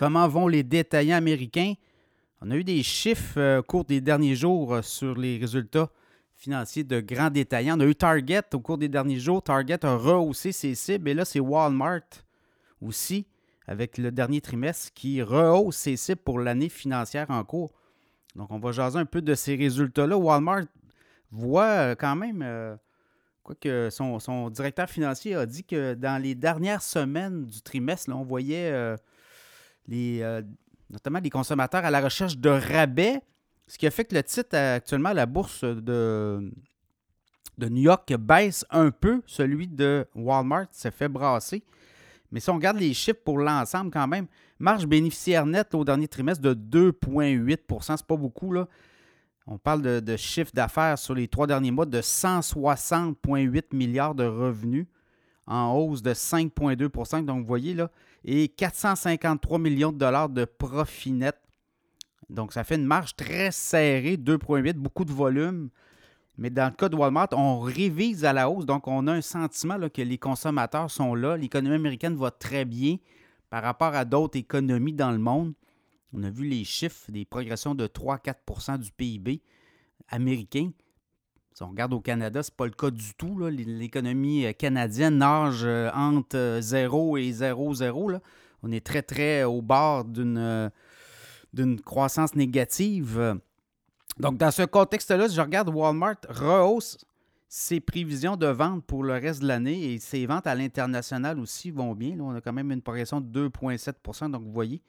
Comment vont les détaillants américains? On a eu des chiffres euh, au cours des derniers jours euh, sur les résultats financiers de grands détaillants. On a eu Target au cours des derniers jours. Target a rehaussé ses cibles et là, c'est Walmart aussi, avec le dernier trimestre, qui rehausse ses cibles pour l'année financière en cours. Donc, on va jaser un peu de ces résultats-là. Walmart voit euh, quand même, quoique son, son, directeur financier a dit que dans les dernières semaines du trimestre, on voyait les, notamment des consommateurs à la recherche de rabais, ce qui a fait que le titre actuellement à la bourse de, New York baisse un peu. Celui de Walmart s'est fait brasser. Mais si on regarde les chiffres pour l'ensemble, quand même, marge bénéficiaire nette au dernier trimestre de 2,8% c'est pas beaucoup. Là. On parle de chiffre d'affaires sur les trois derniers mois de 160,8 milliards de revenus en hausse de 5,2% Donc, vous voyez là, et 453 millions de dollars de profit net. Donc, ça fait une marge très serrée, 2,8, beaucoup de volume. Mais dans le cas de Walmart, on révise à la hausse. Donc, on a un sentiment que les consommateurs sont là. L'économie américaine va très bien par rapport à d'autres économies dans le monde. On a vu les chiffres des progressions de 3-4% du PIB américain. Si on regarde au Canada, ce n'est pas le cas du tout. L'économie euh, canadienne nage euh, entre 0 euh, et 0,0. On est très, très au bord d'une croissance négative. Donc, dans ce contexte-là, si je regarde Walmart rehausse ses prévisions de vente pour le reste de l'année et ses ventes à l'international aussi vont bien. on a quand même une progression de 2,7% Donc, vous voyez,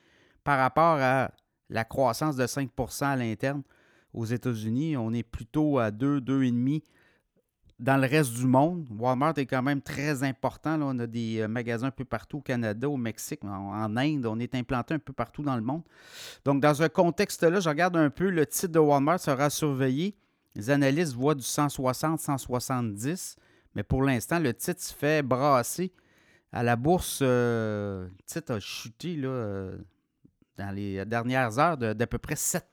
par rapport à la croissance de 5% à l'interne, aux États-Unis. On est plutôt à 2, 2,5 dans le reste du monde. Walmart est quand même très important. On a des euh, magasins un peu partout au Canada, au Mexique, en, Inde. On est implanté un peu partout dans le monde. Donc, dans ce contexte-là, je regarde un peu le titre de Walmart sera surveillé. Les analystes voient du 160, 170. Mais pour l'instant, le titre se fait brasser. À la bourse, euh, le titre a chuté là, euh, dans les dernières heures d'à peu près 7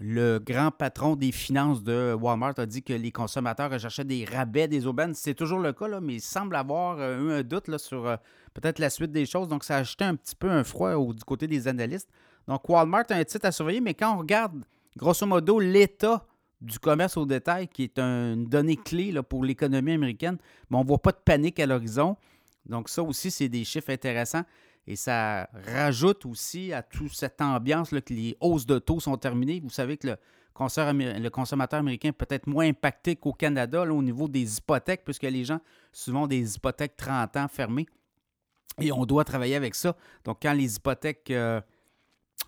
le grand patron des finances de Walmart a dit que les consommateurs recherchaient des rabais des aubaines. C'est toujours le cas, mais il semble avoir euh, eu un doute sur euh, peut-être la suite des choses. Donc, ça a ajouté un petit peu un froid du côté des analystes. Donc, Walmart a un titre à surveiller, mais quand on regarde, grosso modo, l'état du commerce au détail, qui est une donnée clé pour l'économie américaine, mais on ne voit pas de panique à l'horizon. Donc, ça aussi, c'est des chiffres intéressants. Et ça rajoute aussi à toute cette ambiance là, que les hausses de taux sont terminées. Vous savez que le, consommateur américain est peut-être moins impacté qu'au Canada au niveau des hypothèques, puisque les gens, souvent, des hypothèques 30 ans fermées. Et on doit travailler avec ça. Donc, quand les hypothèques euh,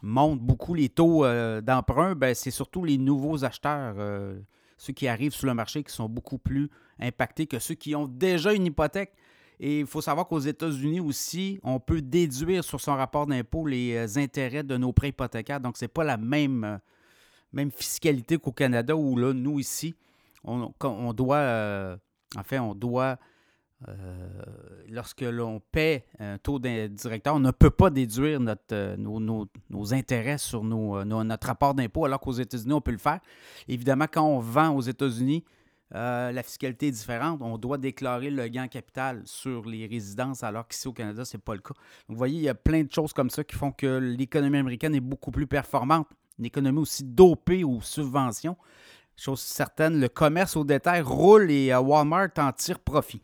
montent beaucoup les taux euh, d'emprunt, ben, c'est surtout les nouveaux acheteurs, euh, ceux qui arrivent sur le marché, qui sont beaucoup plus impactés que ceux qui ont déjà une hypothèque. Et il faut savoir qu'aux États-Unis aussi, on peut déduire sur son rapport d'impôt les euh, intérêts de nos prêts hypothécaires. Donc, ce n'est pas la même, euh, même fiscalité qu'au Canada où là, nous ici, on, doit, euh, en fait, on doit, lorsque l'on paie un taux directeur, on ne peut pas déduire notre, nos, intérêts sur notre rapport d'impôt, alors qu'aux États-Unis, on peut le faire. Évidemment, quand on vend aux États-Unis, euh, la fiscalité est différente. On doit déclarer le gain capital sur les résidences, alors qu'ici au Canada, ce n'est pas le cas. vous voyez, il y a plein de choses comme ça qui font que l'économie américaine est beaucoup plus performante. Une économie aussi dopée aux subventions. Chose certaine, le commerce au détail roule et euh, Walmart en tire profit.